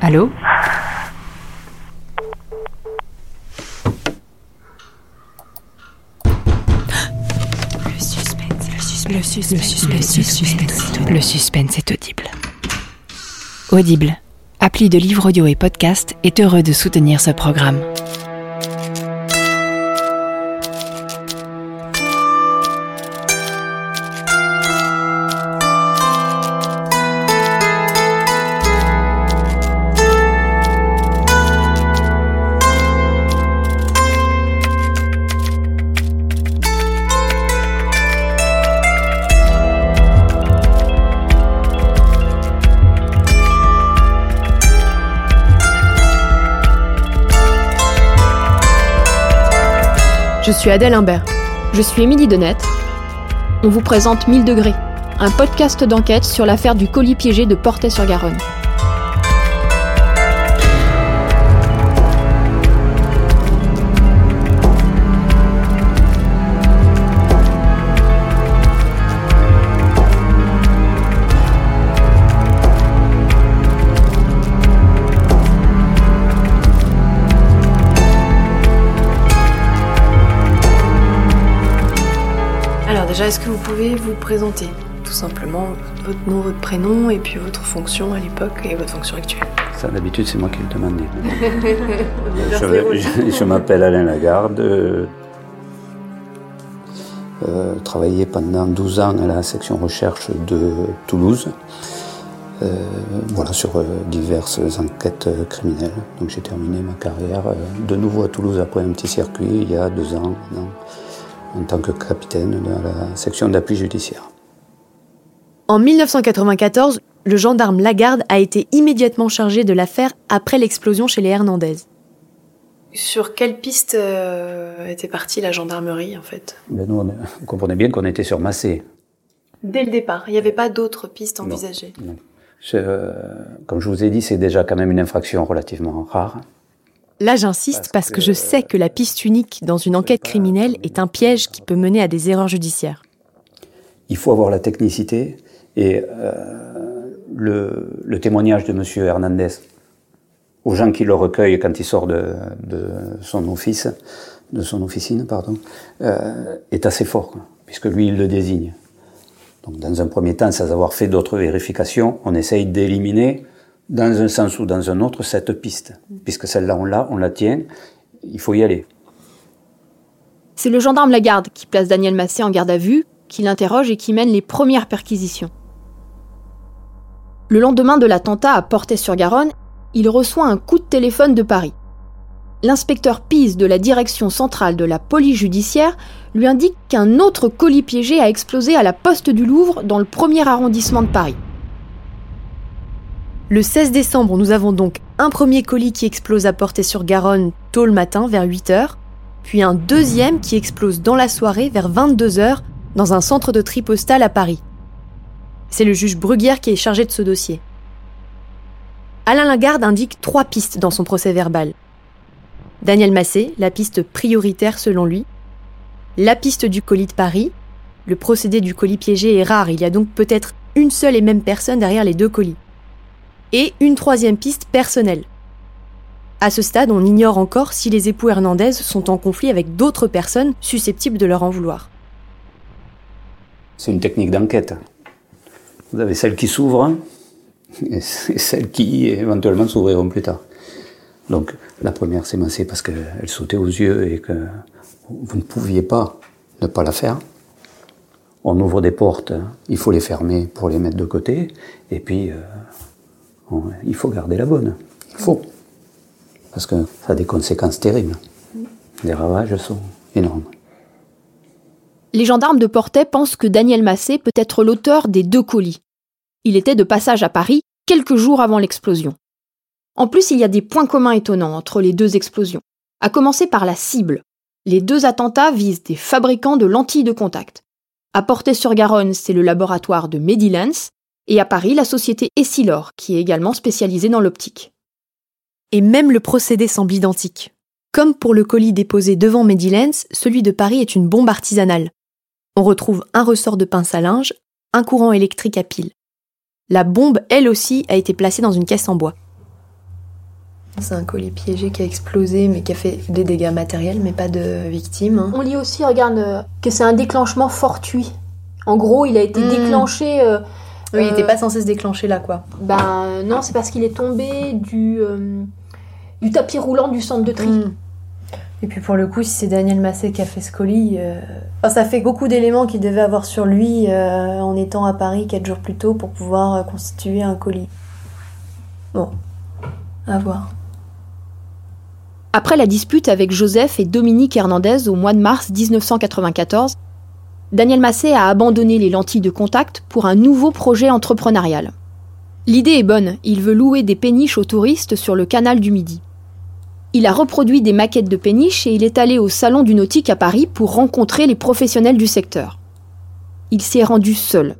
Allô Le suspense, le suspense, le suspense, le suspense, le suspense est audible. Audible, appli de livres audio et podcast, est heureux de soutenir ce programme. Je suis Adèle Imbert. Je suis Émilie Denêtre. On vous présente 1000 degrés, un podcast d'enquête sur l'affaire du colis piégé de Portet-sur-Garonne. Déjà, est-ce que vous pouvez vous présenter Tout simplement votre nom, votre prénom et puis votre fonction à l'époque et votre fonction actuelle? Ça, d'habitude, c'est moi qui le demandais. je je- je m'appelle Alain Lagarde. Euh, euh, travaillé pendant 12 ans à la section recherche de Toulouse. Euh, voilà, sur euh, diverses enquêtes euh, criminelles. Donc j'ai terminé ma carrière euh, de nouveau à Toulouse après un petit circuit il y a deux ans maintenant, en tant que capitaine de la section d'appui judiciaire. En 1994, le gendarme Lagarde a été immédiatement chargé de l'affaire après l'explosion chez les Hernandez. Sur quelle piste euh, était partie la gendarmerie en fait? Mais nous, on, on comprenait bien qu'on était sur Massé. Dès le départ, il n'y avait pas d'autres pistes Non. envisagées? Non. Je- euh, comme je vous ai dit, c'est déjà quand même une infraction relativement rare. Là, j'insiste parce que je sais que la piste unique dans une enquête criminelle est un piège qui peut mener à des erreurs judiciaires. Il faut avoir la technicité et euh, le, le témoignage de M. Hernandez aux gens qui le recueillent quand il sort de, de son office, de son officine, pardon, euh, est assez fort, quoi, puisque lui, il le désigne. Donc, dans un premier temps, sans avoir fait d'autres vérifications, on essaye d'éliminer, dans un sens ou dans un autre, cette piste. Puisque celle-là, on l'a, on la tient, il faut y aller. C'est le gendarme Lagarde qui place Daniel Massé en garde à vue, qui l'interroge et qui mène les premières perquisitions. Le lendemain de l'attentat à Portet-sur-Garonne, il reçoit un coup de téléphone de Paris. L'inspecteur Pise de la direction centrale de la police judiciaire lui indique qu'un autre colis piégé a explosé à la poste du Louvre dans le premier arrondissement de Paris. Le 16 décembre, nous avons donc un premier colis qui explose à Portet-sur-Garonne tôt le matin vers 8 heures, puis un deuxième qui explose dans la soirée vers 22 heures dans un centre de tri postal à Paris. C'est le juge Bruguière qui est chargé de ce dossier. Alain Lagarde indique trois pistes dans son procès verbal. Daniel Massé, la piste prioritaire selon lui. La piste du colis de Paris. Le procédé du colis piégé est rare, il y a donc peut-être une seule et même personne derrière les deux colis. Et une troisième piste personnelle. À ce stade, on ignore encore si les époux Hernandez sont en conflit avec d'autres personnes susceptibles de leur en vouloir. C'est une technique d'enquête. Vous avez celles qui s'ouvrent et celles qui éventuellement s'ouvriront plus tard. Donc la première c'est Massé parce qu'elle sautait aux yeux et que vous ne pouviez pas ne pas la faire. On ouvre des portes, il faut les fermer pour les mettre de côté, et puis euh, il faut garder la bonne. Il faut. Parce que ça a des conséquences terribles. Les ravages sont énormes. Les gendarmes de Portet pensent que Daniel Massé peut être l'auteur des deux colis. Il était de passage à Paris quelques jours avant l'explosion. En plus, il y a des points communs étonnants entre les deux explosions, à commencer par la cible. Les deux attentats visent des fabricants de lentilles de contact. À Portet-sur-Garonne, c'est le laboratoire de Medilens, et à Paris, la société Essilor, qui est également spécialisée dans l'optique. Et même le procédé semble identique. Comme pour le colis déposé devant Medilens, celui de Paris est une bombe artisanale. On retrouve un ressort de pince à linge, un courant électrique à pile. La bombe, elle aussi, a été placée dans une caisse en bois. C'est un colis piégé qui a explosé, mais qui a fait des dégâts matériels, mais pas de victimes. hein. On lit aussi, regarde, euh, que c'est un déclenchement fortuit. En gros, il a été Mm. déclenché. euh, Oui, il euh, n'était pas censé se déclencher là, quoi. Ben non, c'est parce qu'il est tombé du, euh, du tapis roulant du centre de tri. Mm. Et puis pour le coup, si c'est Daniel Massé qui a fait ce colis, euh, enfin, ça fait beaucoup d'éléments qu'il devait avoir sur lui euh, en étant à Paris quatre jours plus tôt pour pouvoir euh, constituer un colis. Bon, à voir. Après la dispute avec Joseph et Dominique Hernandez au mois de mars 1994, Daniel Massé a abandonné les lentilles de contact pour un nouveau projet entrepreneurial. L'idée est bonne, il veut louer des péniches aux touristes sur le canal du Midi. Il a reproduit des maquettes de péniches et il est allé au Salon du Nautique à Paris pour rencontrer les professionnels du secteur. Il s'y est rendu seul.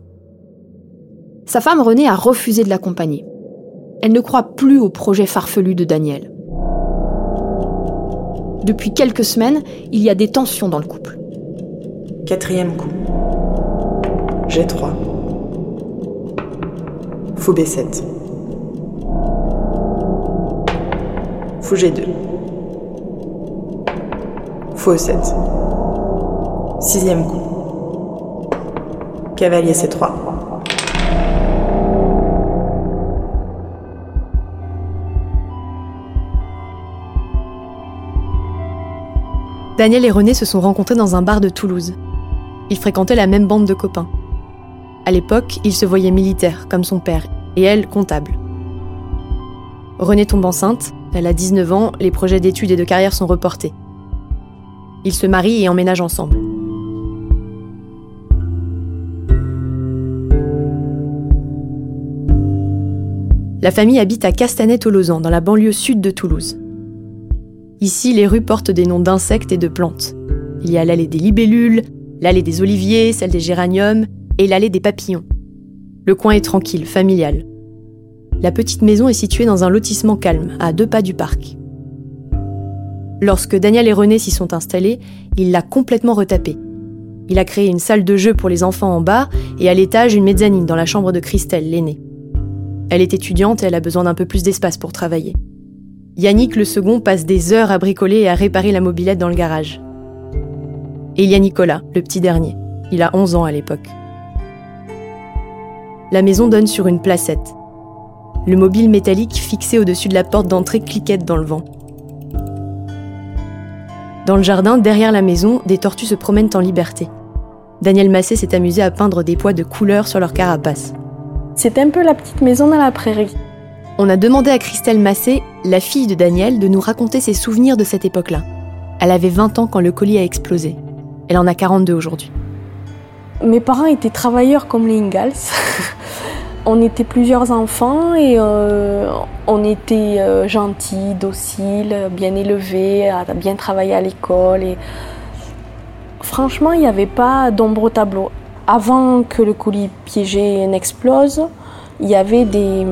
Sa femme Renée a refusé de l'accompagner. Elle ne croit plus au projet farfelu de Daniel. Depuis quelques semaines, il y a des tensions dans le couple. Quatrième coup. G3. Fou B7. Fou G2. Fou E7. Sixième coup. Cavalier C3. Daniel et René se sont rencontrés dans un bar de Toulouse. Ils fréquentaient la même bande de copains. À l'époque, il se voyait militaire, comme son père, et elle, comptable. Renée tombe enceinte, elle a 19 ans, les projets d'études et de carrière sont reportés. Ils se marient et emménagent ensemble. La famille habite à Castanet-Tolosan, dans la banlieue sud de Toulouse. Ici, les rues portent des noms d'insectes et de plantes. Il y a l'allée des libellules, l'allée des oliviers, celle des géraniums et l'allée des papillons. Le coin est tranquille, familial. La petite maison est située dans un lotissement calme, à deux pas du parc. Lorsque Daniel et René s'y sont installés, il l'a complètement retapé. Il a créé une salle de jeu pour les enfants en bas et à l'étage une mezzanine dans la chambre de Christelle, l'aînée. Elle est étudiante et elle a besoin d'un peu plus d'espace pour travailler. Yannick le second passe des heures à bricoler et à réparer la mobilette dans le garage. Et il y a Nicolas, le petit dernier. Il a 11 ans à l'époque. La maison donne sur une placette. Le mobile métallique fixé au-dessus de la porte d'entrée cliquette dans le vent. Dans le jardin, derrière la maison, des tortues se promènent en liberté. Daniel Massé s'est amusé à peindre des pois de couleurs sur leur carapace. C'était un peu la petite maison dans la prairie. On a demandé à Christelle Massé, la fille de Daniel, de nous raconter ses souvenirs de cette époque-là. Elle avait 20 ans quand le colis a explosé. Elle en a 42 aujourd'hui. Mes parents étaient travailleurs comme les Ingalls. on était plusieurs enfants et euh, on était euh, gentils, dociles, bien élevés, à bien travailler à l'école. Et... Franchement, il n'y avait pas d'ombre au tableau. Avant que le colis piégé n'explose, il y avait des,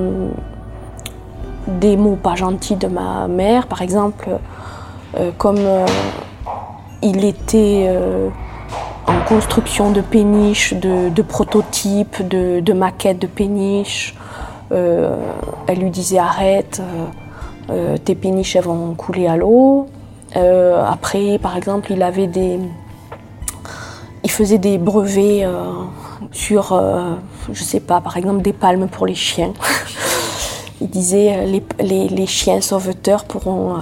mots pas gentils de ma mère, par exemple, euh, comme il était euh, en construction de péniches, de, prototypes, de, maquettes de péniches. Euh, elle lui disait arrête, euh, tes péniches elles vont couler à l'eau. après, par exemple, il avait des, il faisait des brevets sur, je sais pas, par exemple des palmes pour les chiens. il disait les, les, chiens sauveteurs pourront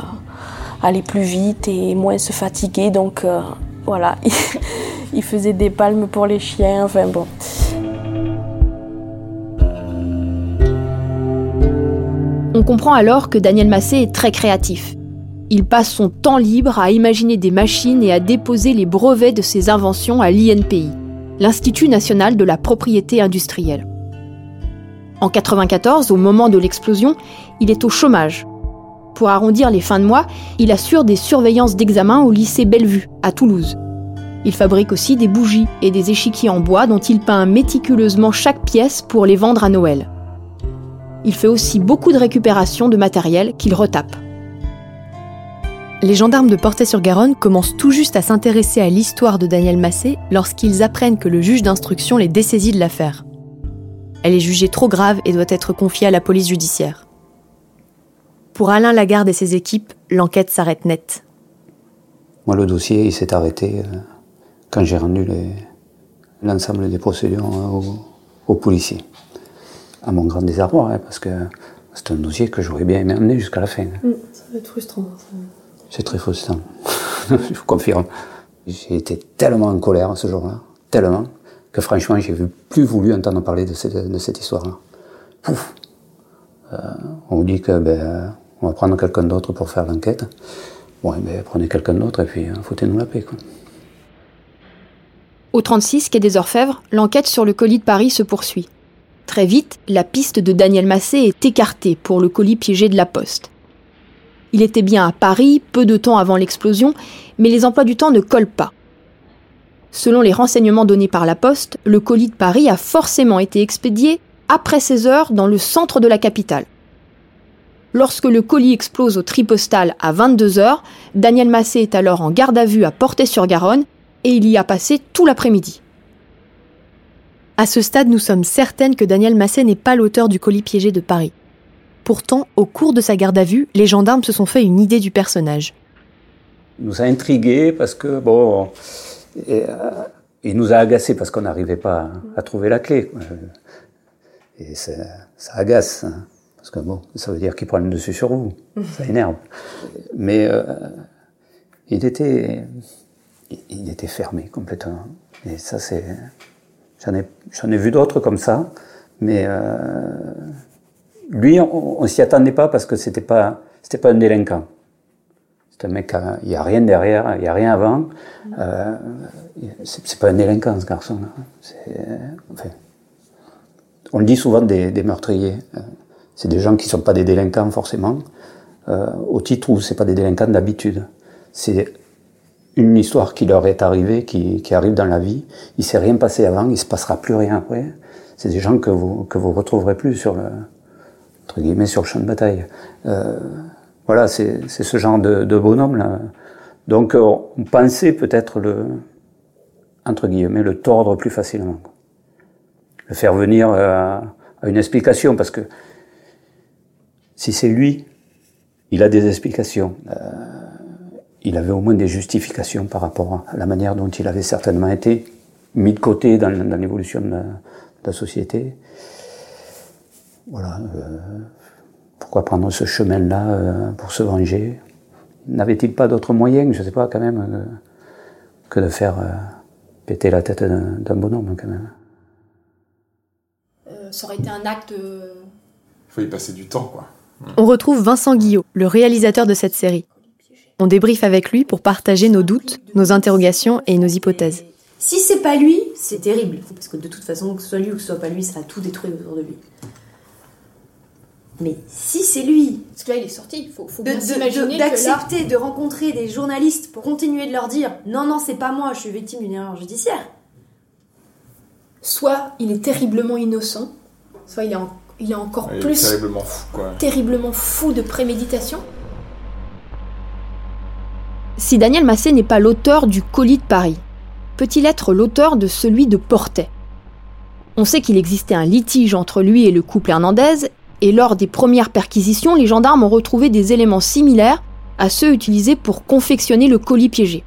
aller plus vite et moins se fatiguer. Donc euh, voilà, il faisait des palmes pour les chiens. Enfin. On comprend alors que Daniel Massé est très créatif. Il passe son temps libre à imaginer des machines et à déposer les brevets de ses inventions à l'INPI, l'Institut national de la propriété industrielle. En 1994, au moment de l'explosion, il est au chômage. Pour arrondir les fins de mois, il assure des surveillances d'examen au lycée Bellevue, à Toulouse. Il fabrique aussi des bougies et des échiquiers en bois dont il peint méticuleusement chaque pièce pour les vendre à Noël. Il fait aussi beaucoup de récupération de matériel qu'il retape. Les gendarmes de Portet-sur-Garonne commencent tout juste à s'intéresser à l'histoire de Daniel Massé lorsqu'ils apprennent que le juge d'instruction les dessaisit de l'affaire. Elle est jugée trop grave et doit être confiée à la police judiciaire. Pour Alain Lagarde et ses équipes, l'enquête s'arrête net. Moi, le dossier, il s'est arrêté euh, quand j'ai rendu l'ensemble des procédures euh, aux, aux policiers. À mon grand désarroi, hein, parce que c'est un dossier que j'aurais bien aimé amener jusqu'à la fin. Ça va être frustrant. C'est très frustrant, je vous confirme. J'ai été tellement en colère ce jour-là, tellement, que franchement, j'ai plus voulu entendre parler de cette, de cette histoire-là. Pouf Euh, On vous dit que ben, on va prendre quelqu'un d'autre pour faire l'enquête. Eh ben, prenez quelqu'un d'autre et puis euh, foutez-nous la paix. Quoi. Au 36 quai des Orfèvres, l'enquête sur le colis de Paris se poursuit. Très vite, la piste de Daniel Massé est écartée pour le colis piégé de la Poste. Il était bien à Paris, peu de temps avant l'explosion, mais les emplois du temps ne collent pas. Selon les renseignements donnés par la Poste, le colis de Paris a forcément été expédié après 16 heures dans le centre de la capitale. Lorsque le colis explose au tripostal à 22 heures, Daniel Massé est alors en garde à vue à Portée-sur-Garonne et il y a passé tout l'après-midi. À ce stade, nous sommes certaines que Daniel Massé n'est pas l'auteur du colis piégé de Paris. Pourtant, au cours de sa garde à vue, les gendarmes se sont fait une idée du personnage. Il nous a intrigués parce que, bon, euh, il nous a agacés parce qu'on n'arrivait pas à, trouver la clé. Et ça, ça agace, hein, parce que bon, ça veut dire qu'il prend le dessus sur vous. Ça énerve. Mais euh, il était, il était fermé complètement. Et ça, c'est, j'en ai, ai vu d'autres comme ça, mais euh, lui, on, on s'y attendait pas parce que c'était pas, c'était pas un délinquant. C'est un mec, il n'y a rien derrière, il n'y a rien avant. Euh, c'est pas un délinquant, ce garçon-là. C'est, euh, enfin, on le dit souvent des meurtriers. C'est des gens qui ne sont pas des délinquants forcément, euh, au titre où c'est pas des délinquants d'habitude. C'est une histoire qui leur est arrivée, qui, arrive dans la vie. Il s'est rien passé avant, il se passera plus rien après. C'est des gens que vous que vous retrouverez plus sur le entre guillemets sur le champ de bataille. Euh, voilà, c'est ce genre de, bonhomme là. Donc euh, on pensait peut-être le entre guillemets le tordre plus facilement, le faire venir euh, à une explication parce que si c'est lui, il a des explications. Euh, il avait au moins des justifications par rapport à la manière dont il avait certainement été mis de côté dans, dans l'évolution de, la- de la société. Voilà. euh, pourquoi prendre ce chemin-là euh, pour se venger? N'avait-il pas d'autres moyens, je ne sais pas, quand même, euh, que de faire euh, péter la tête d'un bonhomme, quand même? Euh, ça aurait été un acte. Il faut y passer du temps, quoi. On retrouve Vincent Guillot, le réalisateur de cette série. On débriefe avec lui pour partager nos doutes, nos interrogations et nos hypothèses. Si c'est pas lui, c'est terrible. Parce que de toute façon, que ce soit lui ou que ce soit pas lui, ça a tout détruit autour de lui. Mais si c'est lui, Parce que là, il est sorti. Il faut, faut de- bien d'accepter de rencontrer des journalistes pour continuer de leur dire non, non, c'est pas moi, je suis victime d'une erreur judiciaire. Soit il est terriblement innocent, soit il est, en- il est encore Il est plus terriblement fou, quoi. terriblement fou de préméditation. Si Daniel Massé n'est pas l'auteur du colis de Paris, peut-il être l'auteur de celui de Portet? On sait qu'il existait un litige entre lui et le couple Hernandez, et lors des premières perquisitions, les gendarmes ont retrouvé des éléments similaires à ceux utilisés pour confectionner le colis piégé.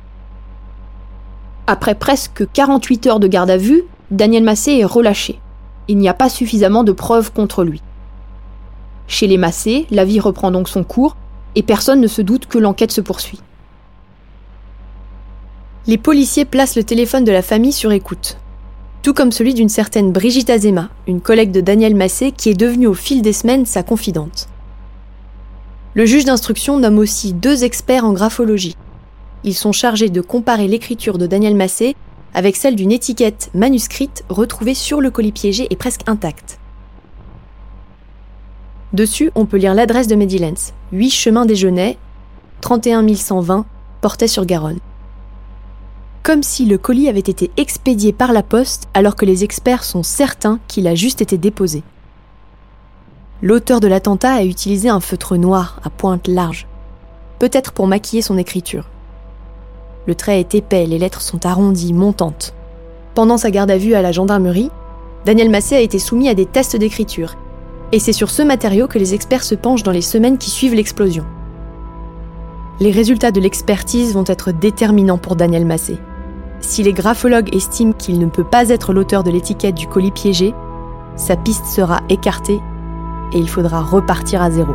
Après presque 48 heures de garde à vue, Daniel Massé est relâché. Il n'y a pas suffisamment de preuves contre lui. Chez les Massé, la vie reprend donc son cours, et personne ne se doute que l'enquête se poursuit. Les policiers placent le téléphone de la famille sur écoute. Tout comme celui d'une certaine Brigitte Azema, une collègue de Daniel Massé qui est devenue au fil des semaines sa confidente. Le juge d'instruction nomme aussi deux experts en graphologie. Ils sont chargés de comparer l'écriture de Daniel Massé avec celle d'une étiquette manuscrite retrouvée sur le colis piégé et presque intacte. Dessus, on peut lire l'adresse de Medilens, 8 chemin des Genêts, 31 120, Portet-sur-Garonne comme si le colis avait été expédié par la poste alors que les experts sont certains qu'il a juste été déposé. L'auteur de l'attentat a utilisé un feutre noir à pointe large, peut-être pour maquiller son écriture. Le trait est épais, les lettres sont arrondies, montantes. Pendant sa garde à vue à la gendarmerie, Daniel Massé a été soumis à des tests d'écriture. Et c'est sur ce matériau que les experts se penchent dans les semaines qui suivent l'explosion. Les résultats de l'expertise vont être déterminants pour Daniel Massé. Si les graphologues estiment qu'il ne peut pas être l'auteur de l'étiquette du colis piégé, sa piste sera écartée et il faudra repartir à zéro.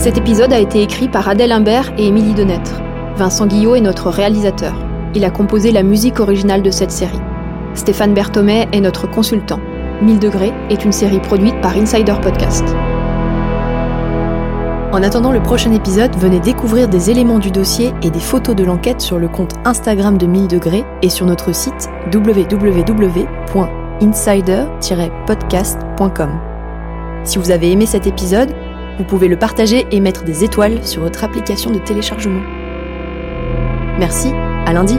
Cet épisode a été écrit par Adèle Imbert et Émilie Denêtre. Vincent Guillot est notre réalisateur. Il a composé la musique originale de cette série. Stéphane Berthomet est notre consultant. 1000 degrés est une série produite par Insider Podcast. En attendant le prochain épisode, venez découvrir des éléments du dossier et des photos de l'enquête sur le compte Instagram de 1000 degrés et sur notre site www.insider-podcast.com. Si vous avez aimé cet épisode, vous pouvez le partager et mettre des étoiles sur votre application de téléchargement. Merci, à lundi